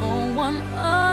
Oh, one one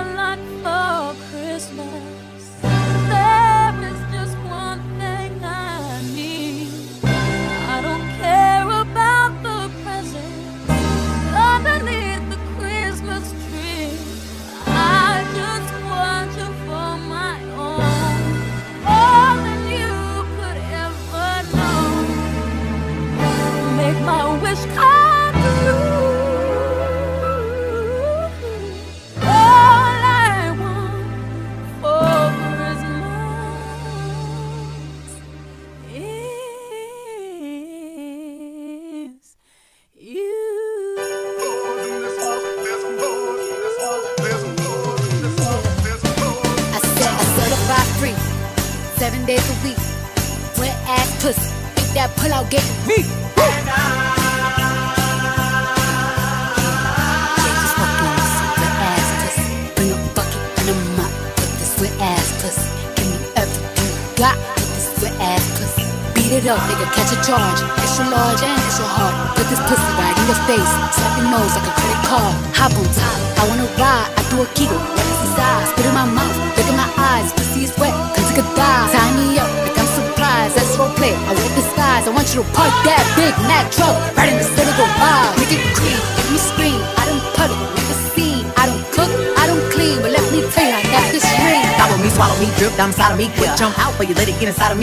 got with this ass pussy. Beat it up, nigga, catch a charge. Extra large and extra hard. Put this pussy right in your face. Slap your nose like a credit card. Hop on top. I wanna ride. I do a giggle. What is inside? Spit in my mouth. Look in my eyes. Pussy is wet. Cause it could die. Tie me up like I'm surprised. That's roleplay. I want the skies. I want you to park that big Mac truck right in the center of the vibe. Make it creep. make me scream.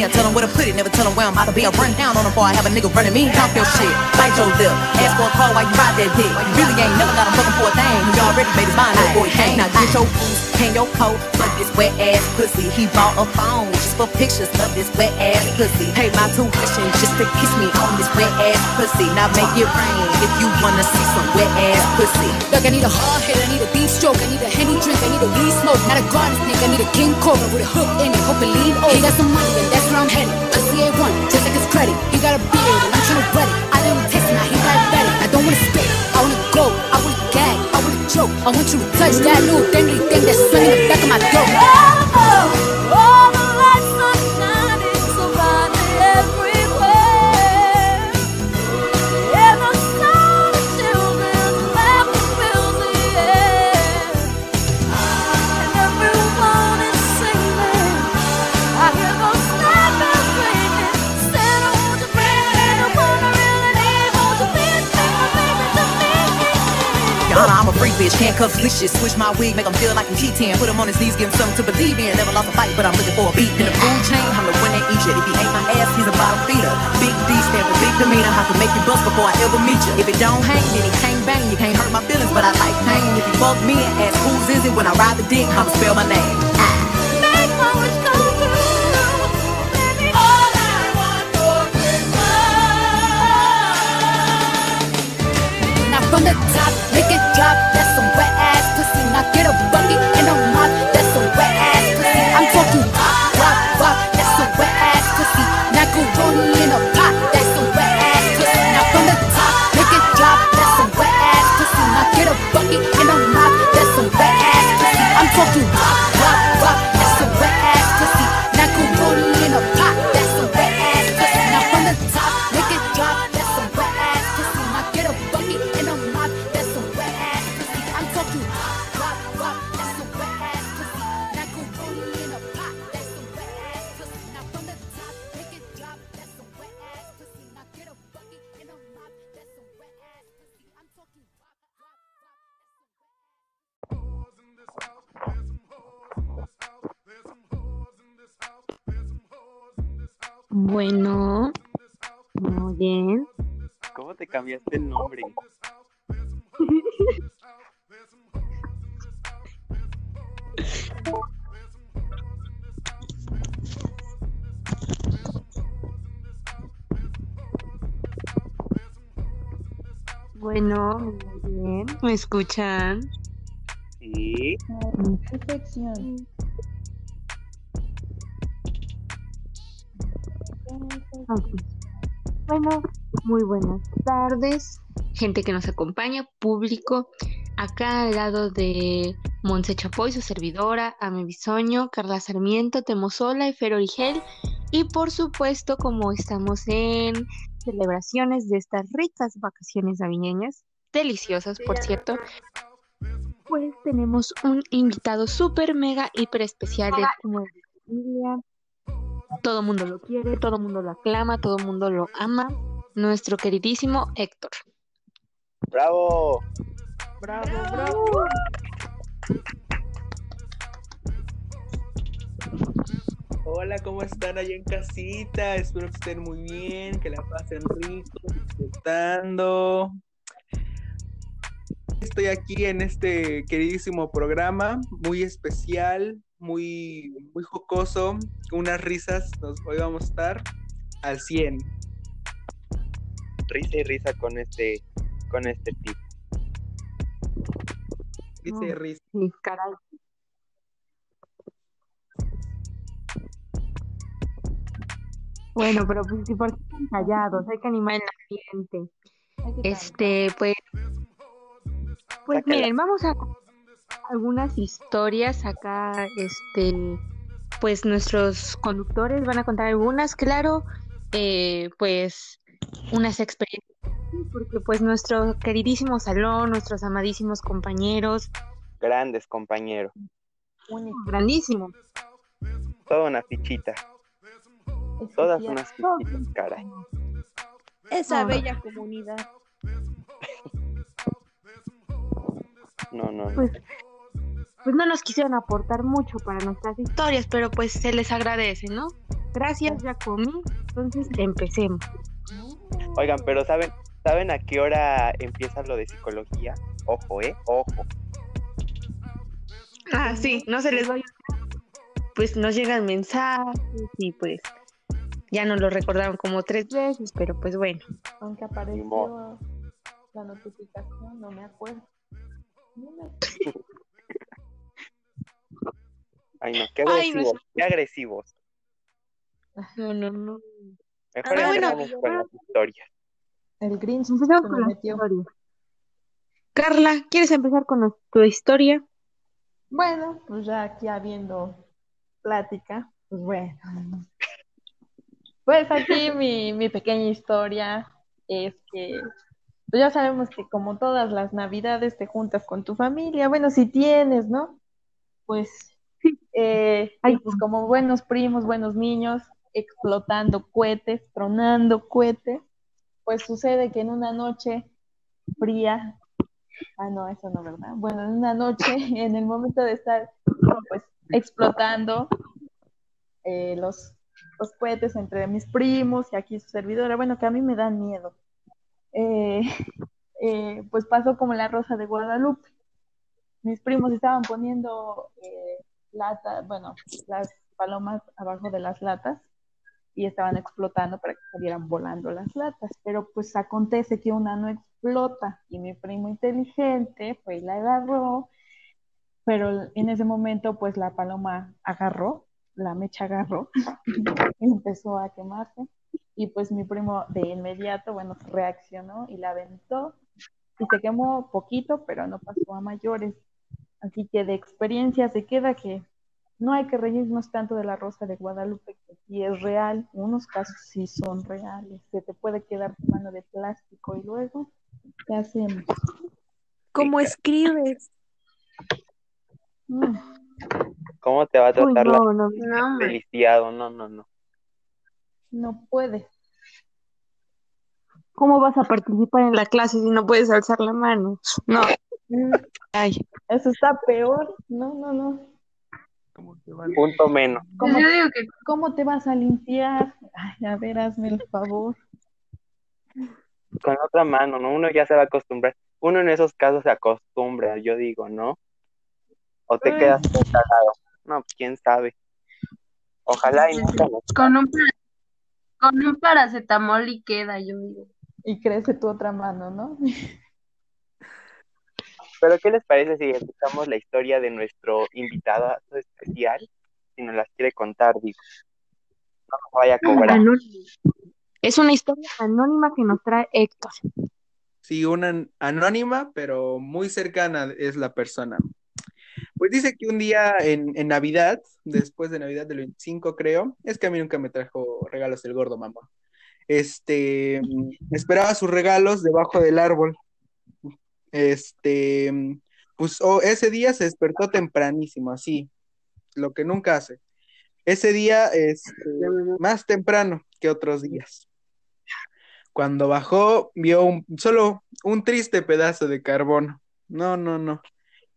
I tell them where to put it, never tell them where I'm about to be. I run down on them before I have a nigga running me. Talk your shit, bite your lip. Ask for a call while you ride that dick. You really ain't never got him looking for a thing. He already made his mind up, boy. Hey, now get your boots, hang your coat, fuck this wet ass pussy. He bought a phone just for pictures of this wet ass pussy. Pay my tuition just to kiss me on this wet ass pussy. Now make it rain if you wanna see some wet ass pussy. Look, I need a hard hit, I need a stroke, I need a henny drink, I need a weed smoke, not a garden snake, I need a king cobra with a hook in it, hope it lean over. He got some money and that's where I'm headed. I see A1, just like his credit. He got a beard and I'm trying to wet it. I him taste it, now he got better. I don't wanna spit, I wanna go, I wanna gag, I wanna choke. I want you to touch that little dangly thing that's swinging the back of my throat. Bitch. Handcuffs, vicious. Switch my wig, make him feel like I'm cheating. Put him on his knees, give him something to believe in. Never lost a fight, but I'm looking for a beat. In the food chain, I'm the one that eat you. If he ain't my ass, he's a bottom feeder. Big D stand for big demeanor. I can make you bust before I ever meet you. If it don't hang, then it can't bang. You can't hurt my feelings, but I like pain. If you fuck me and ask who's is it when I ride the dick, I'ma spell my name. Make Bueno, muy bien. ¿Cómo te cambiaste el nombre? Bueno, muy bien. ¿Me escuchan? Sí. Perfección. Bueno, muy buenas tardes, gente que nos acompaña, público. Acá al lado de Monse Chapoy, su servidora, Ame Bisoño, Carla Sarmiento, Temosola y Fer Origel. Y por supuesto, como estamos en celebraciones de estas ricas vacaciones navideñas, deliciosas, por cierto, pues tenemos un invitado súper, mega, hiper especial de familia. Todo el mundo lo quiere, todo el mundo lo aclama, todo el mundo lo ama. Nuestro queridísimo Héctor. ¡Bravo! Bravo, bravo. Hola, ¿cómo están allá en casita? Espero que estén muy bien, que la pasen rico, disfrutando. Estoy aquí en este queridísimo programa, muy especial, muy, muy jocoso, unas risas. Nos, hoy vamos a estar al 100. Risa y risa con este, con este tipo. Risa y risa. Sí, caray. Bueno, pero pues si por qué están callados, hay que animar el ambiente. Este, pues, pues Sácala. miren, vamos a algunas historias acá, este, pues nuestros conductores van a contar algunas, claro, eh, pues unas experiencias, porque pues nuestro queridísimo salón, nuestros amadísimos compañeros, Grandes compañeros. grandísimo, Toda una fichita. Todas unas fichitas, caray. Esa No. bella comunidad. No, no, no. pues, pues no nos quisieron aportar mucho para nuestras historias, pero pues se les agradece, ¿no? Gracias, ya comí, entonces empecemos. Oigan, pero ¿saben, ¿saben a qué hora empieza lo de psicología? Ojo, ¿eh? Ojo. Ah, sí, no se les vaya. Pues nos llegan mensajes y pues ya nos lo recordaron como tres veces, pero pues bueno. Aunque apareció la notificación, no me acuerdo. No me Ay, no, qué Ay, no, agresivos, qué agresivos. No, no, no. Mejor Ah, bueno. empezamos con las historias. El Grinch Empezamos con la historia. Carla, ¿quieres empezar con tu historia? Bueno, pues ya aquí habiendo plática, pues bueno. Pues aquí mi, mi pequeña historia es que pues ya sabemos que como todas las navidades te juntas con tu familia, bueno, si tienes, ¿no? Pues, eh, y pues como buenos primos, buenos niños, explotando cohetes, tronando cohetes, pues sucede que en una noche fría, ah, no, eso no, ¿verdad? Bueno, en una noche, en el momento de estar, pues, explotando eh, los, los cohetes entre mis primos y aquí su servidora, bueno, que a mí me dan miedo. Eh, eh, pues pasó como la rosa de Guadalupe. Mis primos estaban poniendo eh, bueno, las palomas abajo de las latas y estaban explotando para que salieran volando las latas. Pero pues acontece que una no explota y mi primo inteligente fue y la agarró, pero en ese momento pues la paloma agarró, la mecha agarró y empezó a quemarse y pues mi primo de inmediato, bueno, reaccionó y la aventó y se quemó poquito, pero no pasó a mayores. Así que de experiencia se queda que no hay que reírnos tanto de la rosa de Guadalupe, que sí es real, unos casos sí son reales, se te puede quedar tu mano de plástico y luego, ¿qué hacemos? ¿Cómo escribes? Mm, ¿Cómo te va a Uy, tratar la no, no. No, del lisiado? No, no, no. no puedes. ¿Cómo vas a participar en la clase si no puedes alzar la mano? No. Mm, Ay, Eso está peor. No, no, no. ¿Cómo te van? Punto menos. ¿Cómo, yo digo que cómo te vas a limpiar? Ay, a ver, hazme el favor. Con otra mano, ¿no? Uno ya se va a acostumbrar. Uno en esos casos se acostumbra, yo digo, ¿no? O te Ay. quedas cagado. No, pues, quién sabe. Ojalá y con un, con un paracetamol y queda, yo digo. Y crece tu otra mano, ¿no? Pero ¿qué les parece si escuchamos la historia de nuestro invitado especial? Si nos las quiere contar, digo. No nos vaya a cobrar. Es una historia anónima que nos trae Héctor. Sí, una an- anónima, pero muy cercana es la persona. Pues dice que un día en, en Navidad, después de Navidad del 25, creo, es que a mí nunca me trajo regalos el gordo mamón. Este, mm, esperaba sus regalos debajo del árbol. Este, pues oh, ese día se despertó tempranísimo, así, lo que nunca hace. Ese día, este, más temprano que otros días. Cuando bajó, vio un- solo un triste pedazo de carbón. No, no, no.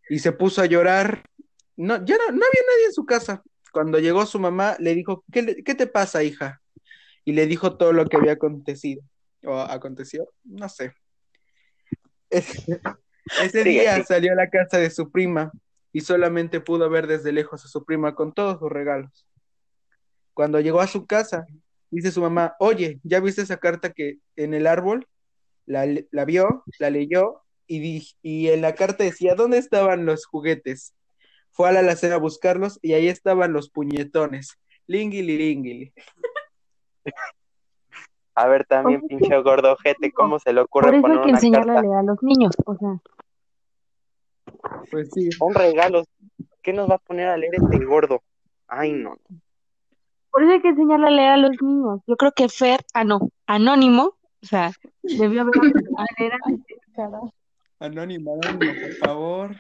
Y se puso a llorar. No, ya no, no había nadie en su casa. Cuando llegó su mamá, le dijo, ¿qué, qué te pasa, hija? Y le dijo todo lo que había acontecido. ¿O aconteció? No sé. Ese, día salió a la casa de su prima y solamente pudo ver desde lejos a su prima con todos sus regalos. Cuando llegó a su casa, dice su mamá, oye, ¿ya viste esa carta que en el árbol? La, vio, la leyó y, di- y en la carta decía, ¿dónde estaban los juguetes? Fue a la alacena a buscarlos y ahí estaban los puñetones. Lingili, lingili. A ver, también, Oye, pinche gordo ojete, ¿cómo se le Por ocurre eso poner hay que una enseñarle a carta? leer a los niños. O sea, Pues sí. Un regalo. ¿Qué nos va a poner a leer este gordo? Ay, no. por eso hay que enseñarle a leer a los niños. Yo creo que Fer, ah, no, Anónimo, o sea, debió haber a leer. Carajo. Anónimo, anónimo, por favor.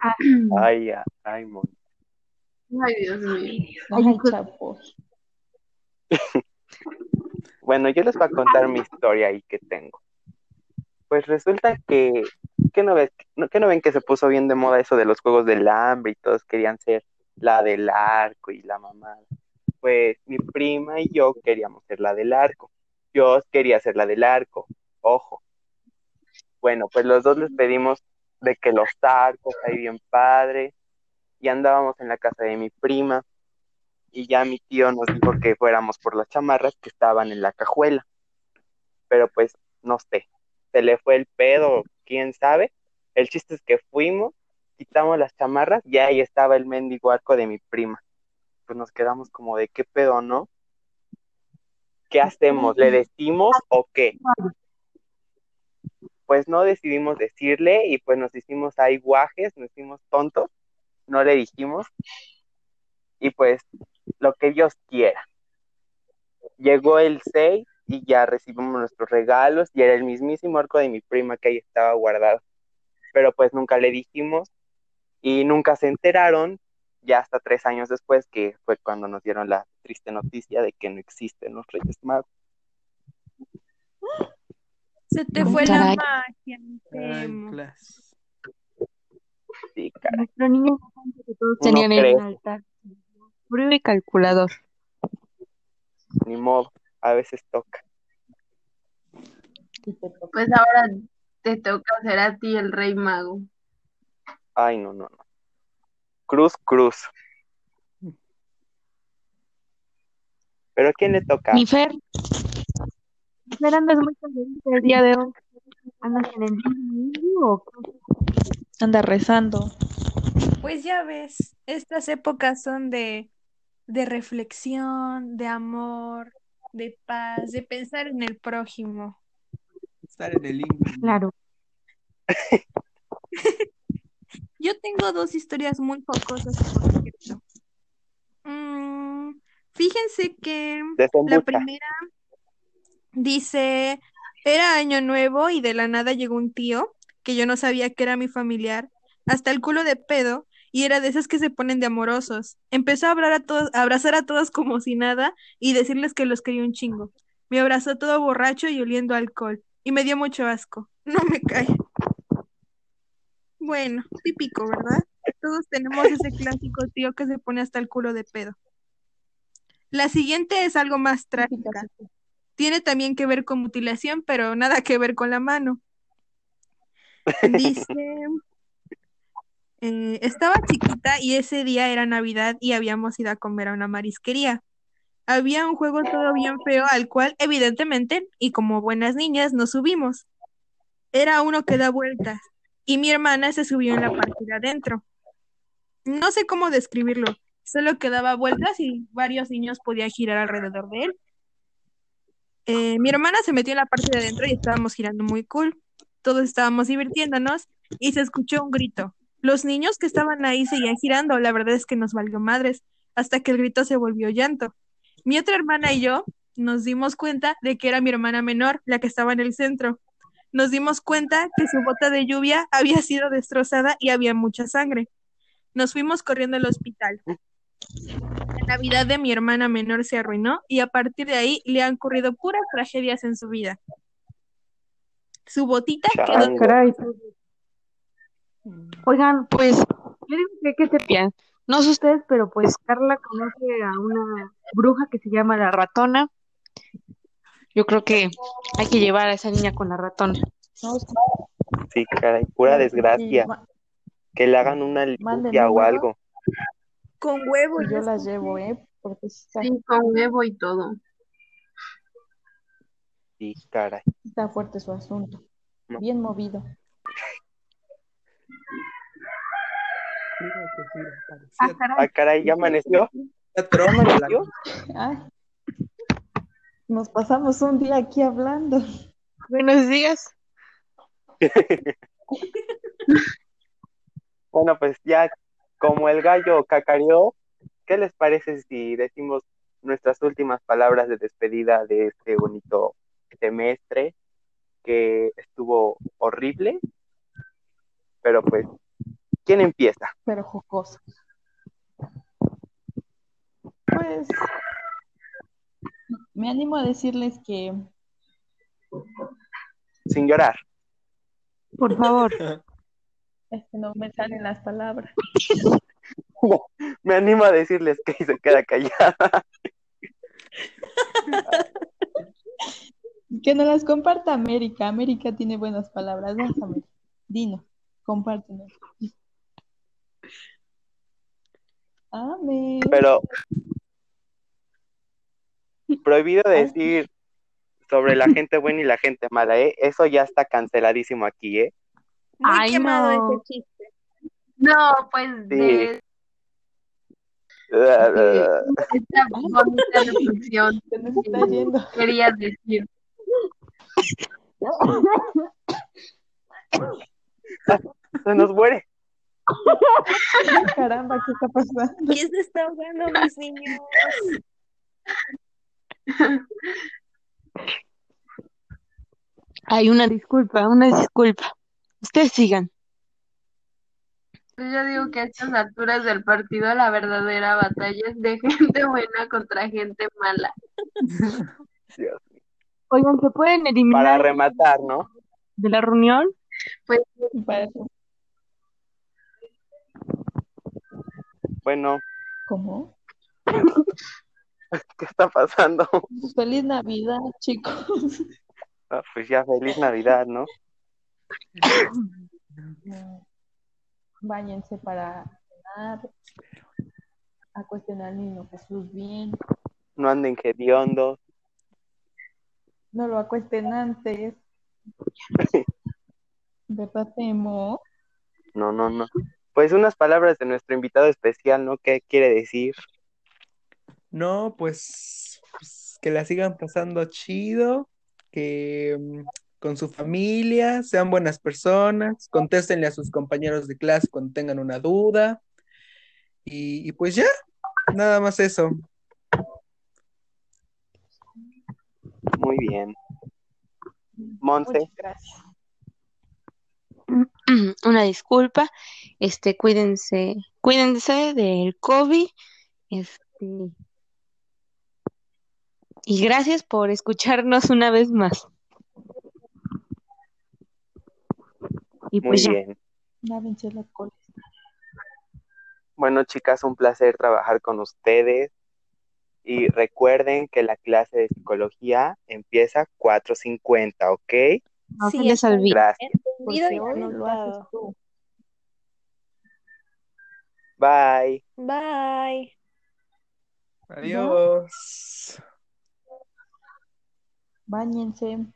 Ay, ay, ay, mon. Ay, Dios mío. Ay, chapo. Bueno, yo les voy a contar mi historia ahí que tengo. Pues resulta que, ¿qué no, ves, ¿qué no ven que se puso bien de moda eso de los juegos del hambre y todos querían ser la del arco y la mamá? Pues mi prima y yo queríamos ser la del arco. Yo quería ser la del arco, ojo. Bueno, pues los dos les pedimos de que los arcos, ahí bien padre, y andábamos en la casa de mi prima y ya mi tío nos dijo que fuéramos por las chamarras que estaban en la cajuela. Pero pues, no sé, se le fue el pedo, quién sabe. El chiste es que fuimos, quitamos las chamarras y ahí estaba el mendigo arco de mi prima. Pues nos quedamos como de qué pedo, ¿no? ¿Qué hacemos? ¿Le decimos o qué? Pues no decidimos decirle y pues nos hicimos ahí guajes, nos hicimos tontos, no le dijimos y pues lo que Dios quiera. Llegó el 6 y ya recibimos nuestros regalos y era el mismísimo arco de mi prima que ahí estaba guardado. Pero pues nunca le dijimos y nunca se enteraron, ya hasta tres años después, que fue cuando nos dieron la triste noticia de que no existen los Reyes Magos. Se te fue la magia. Sí, caray. nuestro niño pensaba que todos Uno tenían en un altar frío y calculador. Ni modo, a veces toca. Pues ahora te toca ser a ti el rey mago. Ay, no, no, no. Cruz, cruz. ¿Pero a quién le toca? Mi Fer, mi Fer, andas muy contento el día de hoy. ¿Andas en el Disney o? Anda rezando. Pues ya ves, estas épocas son de, de reflexión, de amor, de paz, de pensar en el prójimo. Estar en el link. Claro. Yo tengo dos historias muy jocosas, por cierto. Mm, fíjense que la primera dice, era año nuevo y de la nada llegó un tío que yo no sabía que era mi familiar, hasta el culo de pedo, y era de esos que se ponen de amorosos. Empezó a hablar a todos, a abrazar a todos como si nada y decirles que los quería un chingo. Me abrazó todo borracho y oliendo alcohol, y me dio mucho asco. No me cae. Bueno, típico, ¿verdad? Todos tenemos ese clásico tío que se pone hasta el culo de pedo. La siguiente es algo más trágica. Tiene también que ver con mutilación, pero nada que ver con la mano. Dice, eh, estaba chiquita y ese día era Navidad y habíamos ido a comer a una marisquería. Había un juego todo bien feo al cual, evidentemente, y como buenas niñas, nos subimos. Era uno que da vueltas y mi hermana se subió en la parte de adentro. No sé cómo describirlo, solo que daba vueltas y varios niños podían girar alrededor de él. Eh, mi hermana se metió en la parte de adentro y estábamos girando muy cool. Todos estábamos divirtiéndonos y se escuchó un grito. Los niños que estaban ahí seguían girando, la verdad es que nos valió madres, hasta que el grito se volvió llanto. Mi otra hermana y yo nos dimos cuenta de que era mi hermana menor, la que estaba en el centro. nos dimos cuenta que su bota de lluvia había sido destrozada y había mucha sangre. Nos fuimos corriendo al hospital. La Navidad de mi hermana menor se arruinó y a partir de ahí le han ocurrido puras tragedias en su vida. Su botita quedó. Oigan, pues, yo digo que, ¿qué se piensan? No sé ustedes, pero pues Carla conoce a una bruja que se llama la ratona. Yo creo que hay que llevar a esa niña con la ratona. No, Sí, caray, pura desgracia. Que le hagan una limpia o algo. con huevo. y yo las llevo, ¿eh? Porque sí está, Sí, con huevo y todo. Sí, caray. está fuerte su asunto. No. Bien movido. Ah, caray. Ah, caray, ¿ya amaneció? Ya. Ay, nos pasamos un día aquí hablando. Buenos días. Bueno, pues ya como el gallo cacareó, ¿qué les parece si decimos nuestras últimas palabras de despedida de este bonito semestre que estuvo horrible? Pero pues, ¿quién empieza? pero jocoso. Pues me animo a decirles que Sin llorar. Por favor. es que no me salen las palabras. Me animo a decirles que se queda callada. Que no las comparta América. América tiene buenas palabras. Vas, América. Dino, compártenos. Amén. Pero prohibido decir sobre la gente buena y la gente mala, ¿eh? Eso ya está canceladísimo aquí, ¿eh? Muy Ay, quemado no. ese chiste. No, pues de esta bonita reflexión está yendo. quería decir. Se nos muere. Caramba, ¿qué está pasando? ¿Quién se está ahogando, mis niños? Hay una disculpa, una disculpa. Ustedes sigan. Yo digo que a estas alturas del partido la verdadera batalla es de gente buena contra gente mala. Dios. Oigan, ¿se pueden Para eliminar rematar, ¿no? de la reunión? Pues Para eso. Bueno, ¿Cómo? ¿qué está pasando? Feliz Navidad, chicos. Ah, pues ya feliz Navidad, ¿no? Báñense para cenar. Acuesten al niño Jesús bien. No anden hediondos. No lo acuesten antes. ¿Verdad, Temo? No, no, no. Pues unas palabras de nuestro invitado especial, ¿no? ¿Qué quiere decir? No, pues, pues, que la sigan pasando chido, que mm, con su familia, sean buenas personas, contéstenle a sus compañeros de clase cuando tengan una duda. Y, y pues ya, nada más eso. Muy bien. Monse, Muchas gracias. Una disculpa. Este, cuídense, cuídense del COVID. Este, y gracias por escucharnos una vez más. Y muy pues ya. bien. Bueno, chicas, un placer trabajar con ustedes. Y recuerden que la clase de psicología empieza 4.50, ¿ok? No se Sí, les está olvide. Gracias. Entendido y Porque hoy lo haces tú. Bye. Bye. Adiós. Báñense.